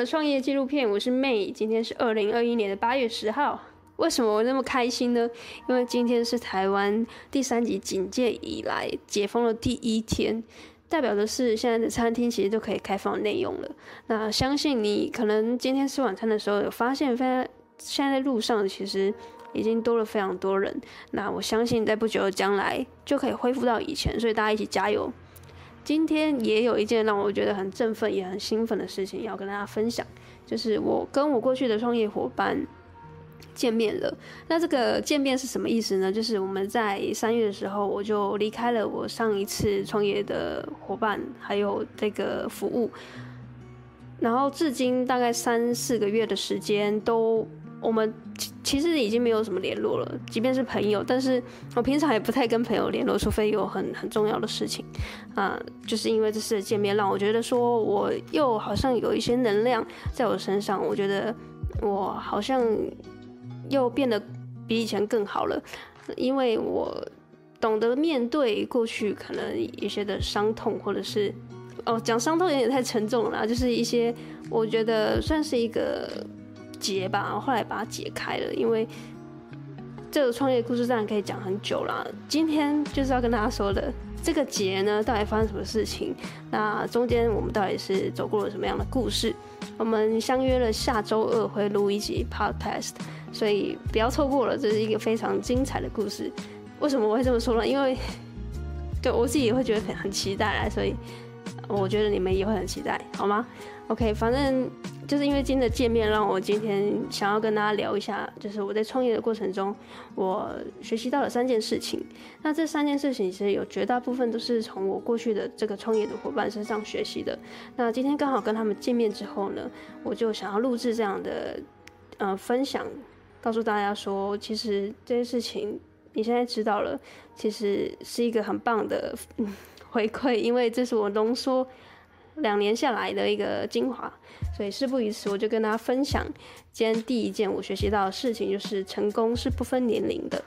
的创业纪录片，我是 May，今天是二零二一年的八月十号。为什么我那么开心呢？因为今天是台湾第三级警戒以来解封的第一天，代表的是现在的餐厅其实都可以开放内用了。那相信你可能今天吃晚餐的时候有发现，非常现在在路上其实已经多了非常多人。那我相信在不久的将来就可以恢复到以前，所以大家一起加油。今天也有一件让我觉得很振奋也很兴奋的事情要跟大家分享，就是我跟我过去的创业伙伴见面了。那这个见面是什么意思呢？就是我们在三月的时候，我就离开了我上一次创业的伙伴，还有这个服务，然后至今大概三四个月的时间都。我们其其实已经没有什么联络了，即便是朋友，但是我平常也不太跟朋友联络，除非有很很重要的事情，啊、就是因为这次的见面让我觉得说我又好像有一些能量在我身上，我觉得我好像又变得比以前更好了，因为我懂得面对过去可能一些的伤痛，或者是哦讲伤痛有点太沉重了，就是一些我觉得算是一个。结吧，后来把它解开了，因为这个创业故事当然可以讲很久啦。今天就是要跟大家说的这个结呢，到底发生什么事情？那中间我们到底是走过了什么样的故事？我们相约了下周二会录一集 podcast，所以不要错过了，这是一个非常精彩的故事。为什么我会这么说呢？因为对我自己也会觉得很很期待，所以我觉得你们也会很期待，好吗？OK，反正。就是因为今天的见面，让我今天想要跟大家聊一下，就是我在创业的过程中，我学习到了三件事情。那这三件事情其实有绝大部分都是从我过去的这个创业的伙伴身上学习的。那今天刚好跟他们见面之后呢，我就想要录制这样的呃分享，告诉大家说，其实这件事情你现在知道了，其实是一个很棒的 回馈，因为这是我浓缩。两年下来的一个精华，所以事不宜迟，我就跟大家分享今天第一件我学习到的事情，就是成功是不分年龄的。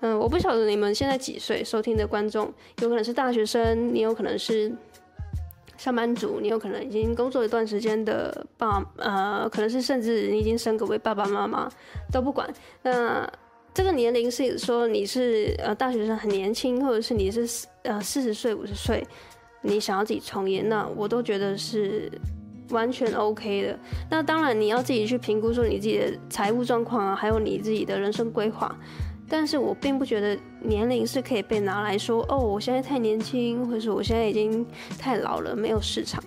嗯，我不晓得你们现在几岁，收听的观众有可能是大学生，你有可能是上班族，你有可能已经工作一段时间的爸，呃，可能是甚至你已经升格为爸爸妈妈，都不管。那这个年龄是说你是呃大学生很年轻，或者是你是呃四十岁五十岁。你想要自己创业，那我都觉得是完全 OK 的。那当然你要自己去评估说你自己的财务状况啊，还有你自己的人生规划。但是我并不觉得年龄是可以被拿来说，哦，我现在太年轻，或者是我现在已经太老了，没有市场。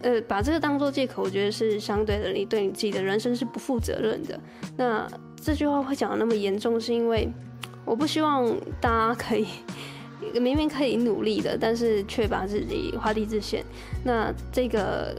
呃，把这个当做借口，我觉得是相对的，你对你自己的人生是不负责任的。那这句话会讲得那么严重，是因为我不希望大家可以。明明可以努力的，但是却把自己画地自限。那这个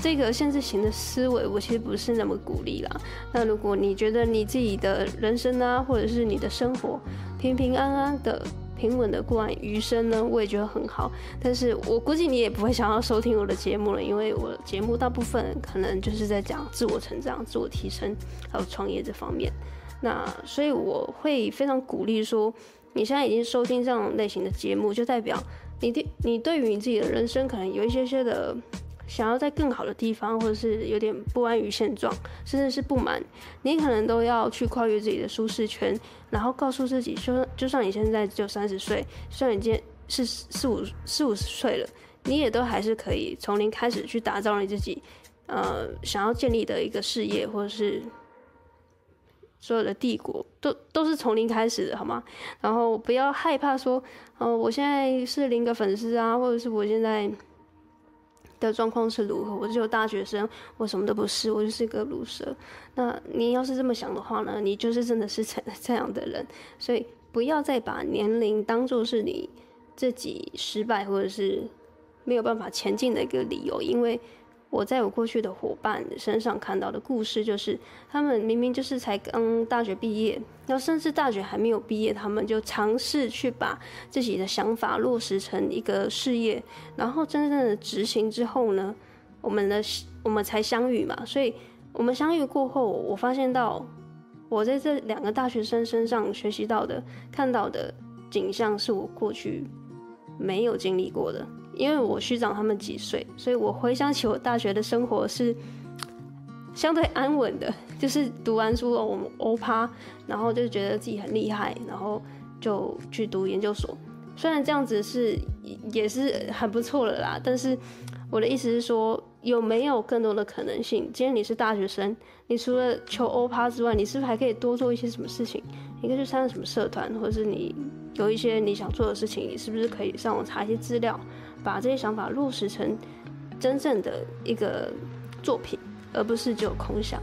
这个限制型的思维，我其实不是那么鼓励啦。那如果你觉得你自己的人生啊，或者是你的生活平平安安的、平稳的过完余生呢，我也觉得很好。但是我估计你也不会想要收听我的节目了，因为我节目大部分可能就是在讲自我成长、自我提升，还有创业这方面。那所以我会非常鼓励说。你现在已经收听这种类型的节目，就代表你对你对于你自己的人生可能有一些些的想要在更好的地方，或者是有点不安于现状，甚至是不满。你可能都要去跨越自己的舒适圈，然后告诉自己说，就算你现在只有三十岁，虽然你今天是四五四五十岁了，你也都还是可以从零开始去打造你自己，呃，想要建立的一个事业，或者是。所有的帝国都都是从零开始的，好吗？然后不要害怕说，哦、呃，我现在是零个粉丝啊，或者是我现在的状况是如何？我只有大学生，我什么都不是，我就是一个鲁蛇。那你要是这么想的话呢，你就是真的是这 这样的人。所以不要再把年龄当做是你自己失败或者是没有办法前进的一个理由，因为。我在我过去的伙伴身上看到的故事，就是他们明明就是才刚大学毕业，然后甚至大学还没有毕业，他们就尝试去把自己的想法落实成一个事业，然后真正的执行之后呢，我们的我们才相遇嘛。所以，我们相遇过后，我发现到我在这两个大学生身上学习到的、看到的景象，是我过去没有经历过的。因为我学长他们几岁，所以我回想起我大学的生活是相对安稳的，就是读完书了我们欧趴，然后就觉得自己很厉害，然后就去读研究所。虽然这样子是也是很不错了啦，但是我的意思是说。有没有更多的可能性？今天你是大学生，你除了求欧趴之外，你是不是还可以多做一些什么事情？你可以去参加什么社团，或者是你有一些你想做的事情，你是不是可以上网查一些资料，把这些想法落实成真正的一个作品，而不是只有空想？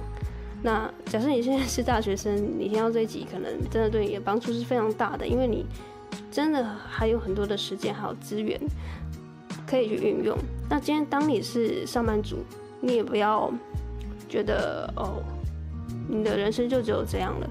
那假设你现在是大学生，你听到这一集，可能真的对你的帮助是非常大的，因为你真的还有很多的时间还有资源。可以去运用。那今天当你是上班族，你也不要觉得哦，你的人生就只有这样了。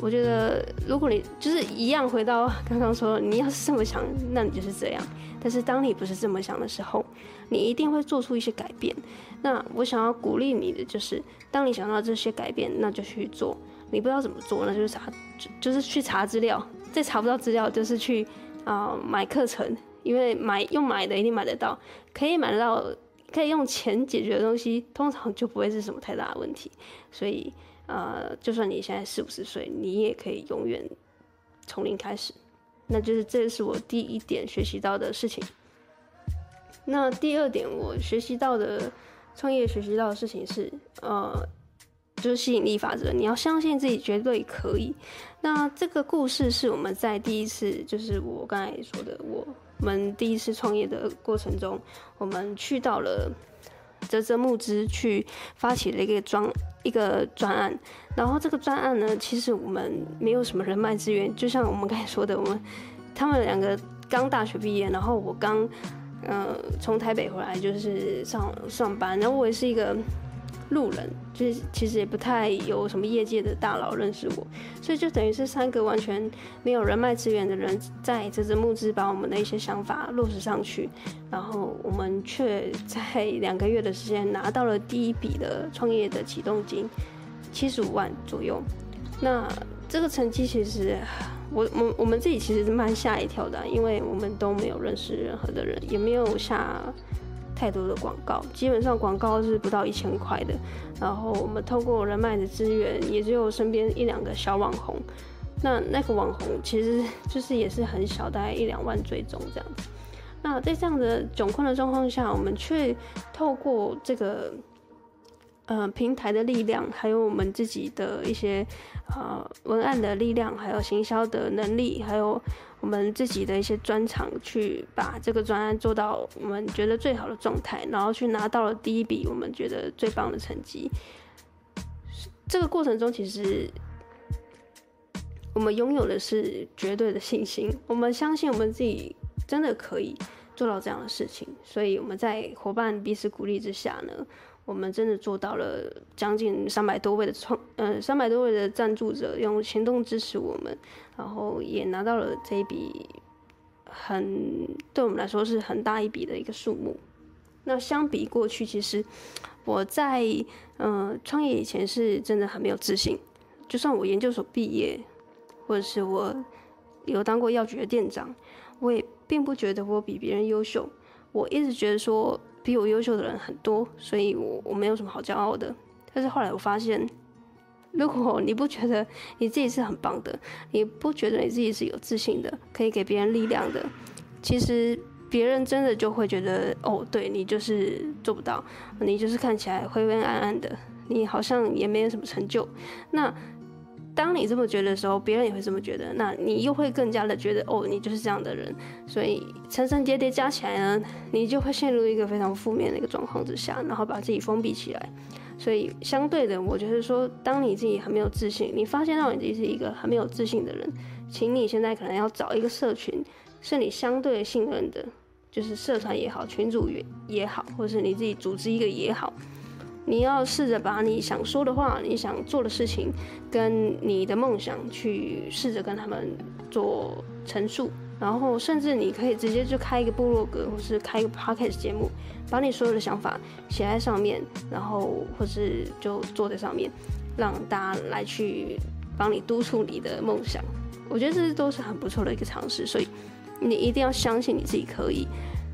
我觉得，如果你就是一样回到刚刚说，你要是这么想，那你就是这样。但是当你不是这么想的时候，你一定会做出一些改变。那我想要鼓励你的就是，当你想到这些改变，那就去做。你不知道怎么做，那就是查，就是去查资料。再查不到资料，就是去啊、买课程。因为买用买的一定买得到，可以买得到，可以用钱解决的东西，通常就不会是什么太大的问题。所以，呃，就算你现在四五十岁，你也可以永远从零开始。那就是这是我第一点学习到的事情。那第二点我学习到的创业学习到的事情是，呃，就是吸引力法则。你要相信自己绝对可以。那这个故事是我们在第一次，就是我刚才说的我。们第一次创业的过程中，我们去到了折折募资去发起了一个专一个专案，然后这个专案呢，其实我们没有什么人脉资源，就像我们刚才说的，我们他们两个刚大学毕业，然后我刚呃从台北回来，就是上上班，然后我也是一个。路人就是其实也不太有什么业界的大佬认识我，所以就等于是三个完全没有人脉资源的人在这支募资把我们的一些想法落实上去，然后我们却在两个月的时间拿到了第一笔的创业的启动金，七十五万左右。那这个成绩其实我我我们自己其实是蛮吓一跳的，因为我们都没有认识任何的人，也没有下。太多的广告，基本上广告是不到一千块的。然后我们透过人脉的资源，也只有身边一两个小网红。那那个网红其实就是也是很小，大概一两万追踪这样子。那在这样的窘困的状况下，我们却透过这个。呃，平台的力量，还有我们自己的一些呃文案的力量，还有行销的能力，还有我们自己的一些专长，去把这个专案做到我们觉得最好的状态，然后去拿到了第一笔我们觉得最棒的成绩。这个过程中，其实我们拥有的是绝对的信心，我们相信我们自己真的可以做到这样的事情，所以我们在伙伴彼此鼓励之下呢。我们真的做到了，将近三百多位的创，呃，三百多位的赞助者用行动支持我们，然后也拿到了这一笔很对我们来说是很大一笔的一个数目。那相比过去，其实我在呃创业以前是真的很没有自信，就算我研究所毕业，或者是我有当过药局的店长，我也并不觉得我比别人优秀，我一直觉得说。比我优秀的人很多，所以我我没有什么好骄傲的。但是后来我发现，如果你不觉得你自己是很棒的，你不觉得你自己是有自信的，可以给别人力量的，其实别人真的就会觉得，哦，对，你就是做不到，你就是看起来灰灰暗暗的，你好像也没有什么成就。那当你这么觉得的时候，别人也会这么觉得，那你又会更加的觉得，哦，你就是这样的人，所以层层叠叠加起来呢，你就会陷入一个非常负面的一个状况之下，然后把自己封闭起来。所以相对的，我觉得说，当你自己很没有自信，你发现到你自己是一个很没有自信的人，请你现在可能要找一个社群，是你相对信任的，就是社团也好，群组也也好，或是你自己组织一个也好。你要试着把你想说的话、你想做的事情，跟你的梦想去试着跟他们做陈述，然后甚至你可以直接就开一个部落格，或是开一个 podcast 节目，把你所有的想法写在上面，然后或是就坐在上面，让大家来去帮你督促你的梦想。我觉得这都是很不错的一个尝试，所以你一定要相信你自己可以。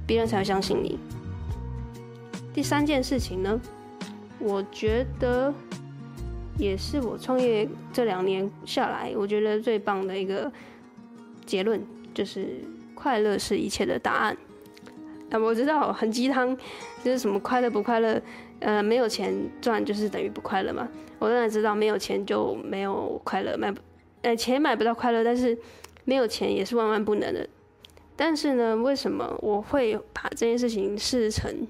别人才会相信你。第三件事情呢，我觉得也是我创业这两年下来，我觉得最棒的一个结论，就是快乐是一切的答案。啊，我知道很鸡汤，就是什么快乐不快乐，呃，没有钱赚就是等于不快乐嘛。我当然知道没有钱就没有快乐，买不，呃，钱买不到快乐，但是没有钱也是万万不能的。但是呢，为什么我会把这件事情视成？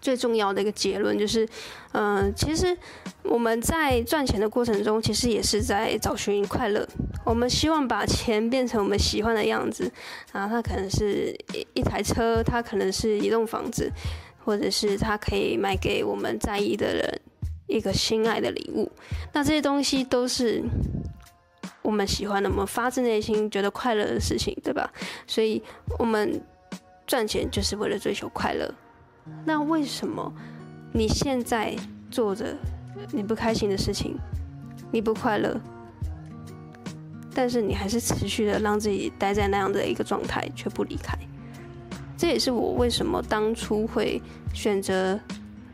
最重要的一个结论就是，嗯、其实我们在赚钱的过程中，其实也是在找寻快乐。我们希望把钱变成我们喜欢的样子，然后它可能是一一台车，它可能是一栋房子，或者是它可以买给我们在意的人一个心爱的礼物。那这些东西都是我们喜欢的，我们发自内心觉得快乐的事情，对吧？所以我们赚钱就是为了追求快乐。那为什么你现在做着你不开心的事情，你不快乐，但是你还是持续的让自己待在那样的一个状态，却不离开？这也是我为什么当初会选择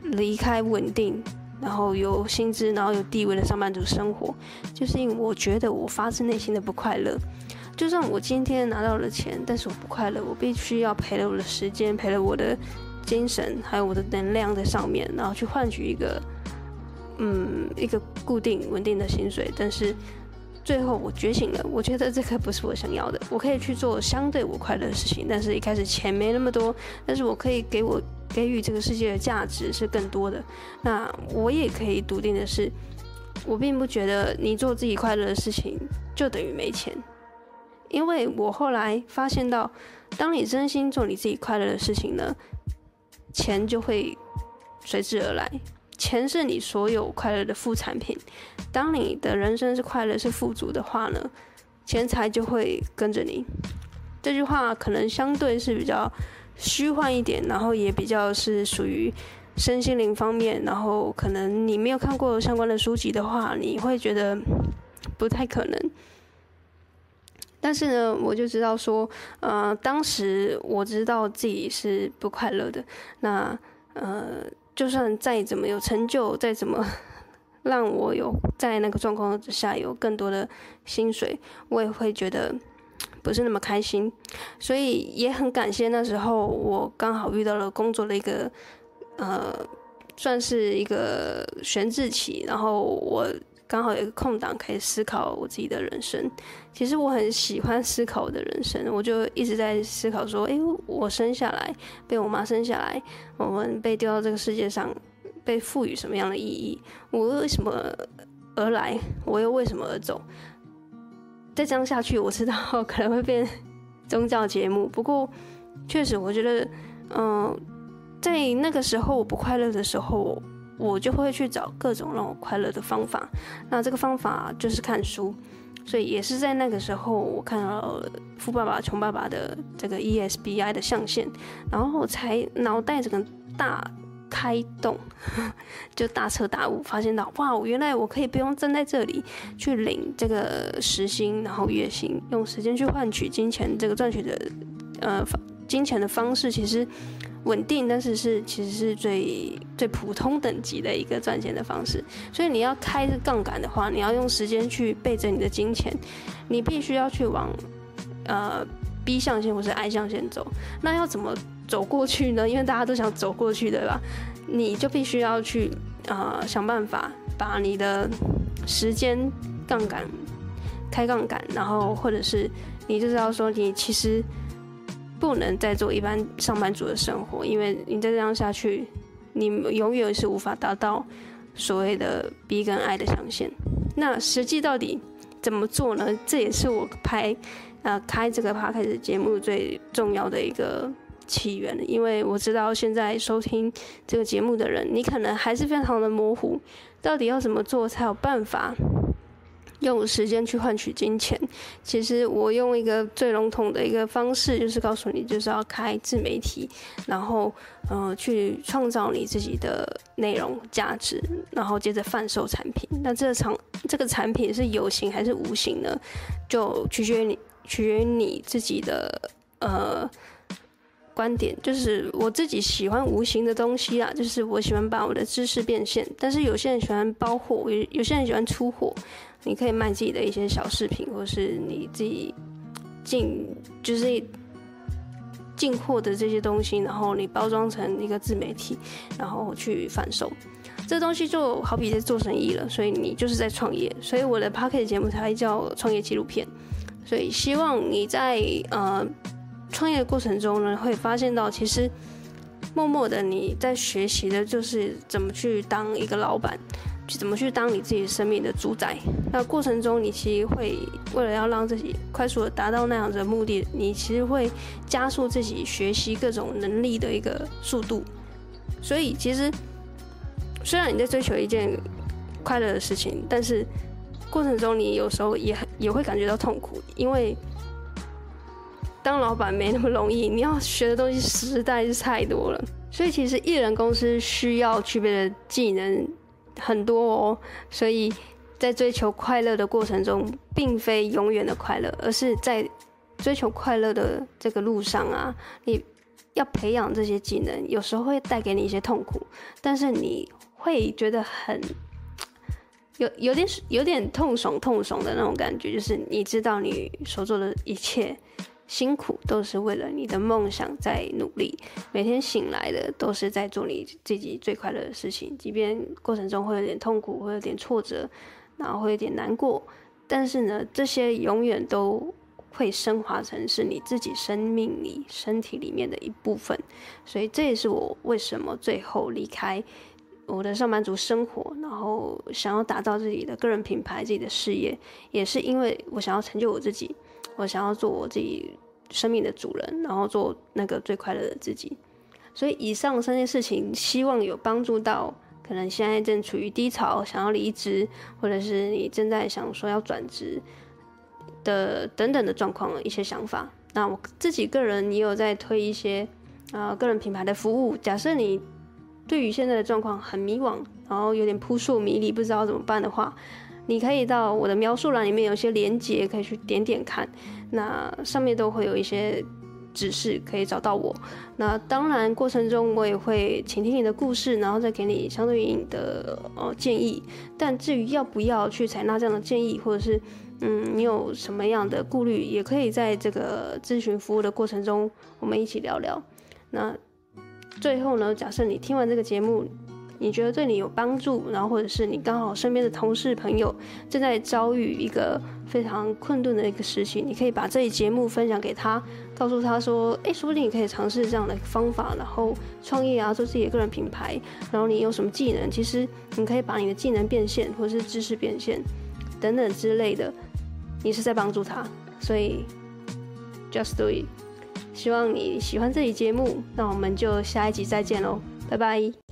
离开稳定，然后有薪资，然后有地位的上班族生活，就是因为我觉得我发自内心的不快乐。就算我今天拿到了钱，但是我不快乐，我必须要赔了我的时间，赔了我的。精神还有我的能量在上面，然后去换取一个，嗯，一个固定稳定的薪水。但是最后我觉醒了，我觉得这个不是我想要的。我可以去做相对我快乐的事情，但是一开始钱没那么多，但是我可以给我给予这个世界的价值是更多的。那我也可以笃定的是，我并不觉得你做自己快乐的事情就等于没钱，因为我后来发现到，当你真心做你自己快乐的事情呢，钱就会随之而来，钱是你所有快乐的副产品。当你的人生是快乐、是富足的话呢，钱财就会跟着你。这句话可能相对是比较虚幻一点，然后也比较是属于身心灵方面。然后可能你没有看过相关的书籍的话，你会觉得不太可能。但是呢，我就知道说，呃，当时我知道自己是不快乐的。那呃，就算再怎么有成就，再怎么让我有在那个状况之下有更多的薪水，我也会觉得不是那么开心。所以也很感谢那时候我刚好遇到了工作的一个呃，算是一个悬置期，然后我。刚好有一个空档可以思考我自己的人生。其实我很喜欢思考我的人生，我就一直在思考说：诶，我生下来，被我妈生下来，我们被丢到这个世界上，被赋予什么样的意义？我为什么而来？我又为什么而走？再这样下去，我知道可能会变宗教节目。不过，确实，我觉得，嗯，在那个时候我不快乐的时候。我就会去找各种让我快乐的方法，那这个方法就是看书，所以也是在那个时候，我看到了《富爸爸穷爸爸》的这个 ESBI 的象限，然后才脑袋整个大开动，就大彻大悟，发现到哇，原来我可以不用站在这里去领这个时薪，然后月薪，用时间去换取金钱，这个赚取的呃金钱的方式其实。稳定，但是是其实是最最普通等级的一个赚钱的方式。所以你要开这杠杆的话，你要用时间去背着你的金钱，你必须要去往呃 B 象限或是 I 象限走。那要怎么走过去呢？因为大家都想走过去，对吧？你就必须要去呃想办法把你的时间杠杆开杠杆，然后或者是你就知道说你其实。不能再做一般上班族的生活，因为你再这样下去，你永远是无法达到所谓的 B 跟 I 的上限。那实际到底怎么做呢？这也是我拍呃开这个 Podcast 节目最重要的一个起源，因为我知道现在收听这个节目的人，你可能还是非常的模糊，到底要怎么做才有办法。用时间去换取金钱，其实我用一个最笼统的一个方式，就是告诉你，就是要开自媒体，然后，呃，去创造你自己的内容价值，然后接着贩售产品。那这个产这个产品是有形还是无形呢？就取决于你，取决于你自己的呃观点，就是我自己喜欢无形的东西啊，就是我喜欢把我的知识变现。但是有些人喜欢包货，有有些人喜欢出货。你可以卖自己的一些小饰品，或是你自己进就是进货的这些东西，然后你包装成一个自媒体，然后去贩售。这东西就好比在做生意了，所以你就是在创业。所以我的 Podcast 节目才叫创业纪录片。所以希望你在呃创业的过程中呢，会发现到其实默默的你在学习的就是怎么去当一个老板。去怎么去当你自己生命的主宰？那过程中，你其实会为了要让自己快速的达到那样子的目的，你其实会加速自己学习各种能力的一个速度。所以，其实虽然你在追求一件快乐的事情，但是过程中你有时候也也会感觉到痛苦，因为当老板没那么容易，你要学的东西实在是太多了。所以，其实艺人公司需要具备的技能。很多哦，所以在追求快乐的过程中，并非永远的快乐，而是在追求快乐的这个路上啊，你要培养这些技能，有时候会带给你一些痛苦，但是你会觉得很 有有点有点痛爽痛爽的那种感觉，就是你知道你所做的一切。辛苦都是为了你的梦想在努力，每天醒来的都是在做你自己最快乐的事情，即便过程中会有点痛苦，会有点挫折，然后会有点难过，但是呢，这些永远都会升华成是你自己生命里、身体里面的一部分。所以这也是我为什么最后离开我的上班族生活，然后想要打造自己的个人品牌、自己的事业，也是因为我想要成就我自己。我想要做我自己生命的主人，然后做那个最快乐的自己。所以以上三件事情，希望有帮助到可能现在正处于低潮，想要离职，或者是你正在想说要转职的等等的状况一些想法。那我自己个人也有在推一些啊、个人品牌的服务。假设你对于现在的状况很迷惘，然后有点扑朔迷离，不知道怎么办的话。你可以到我的描述栏里面有一些连接，可以去点点看，那上面都会有一些指示可以找到我。那当然过程中我也会倾听你的故事，然后再给你相对应的呃建议。但至于要不要去采纳这样的建议，或者是嗯你有什么样的顾虑，也可以在这个咨询服务的过程中我们一起聊聊。那最后呢，假设你听完这个节目。你觉得对你有帮助，然后或者是你刚好身边的同事朋友正在遭遇一个非常困顿的一个时期，你可以把这一节目分享给他，告诉他说，哎，说不定你可以尝试这样的方法，然后创业啊，做自己的个人品牌，然后你有什么技能，其实你可以把你的技能变现，或者是知识变现等等之类的，你是在帮助他，所以 just do it。希望你喜欢这期节目，那我们就下一集再见喽，拜拜。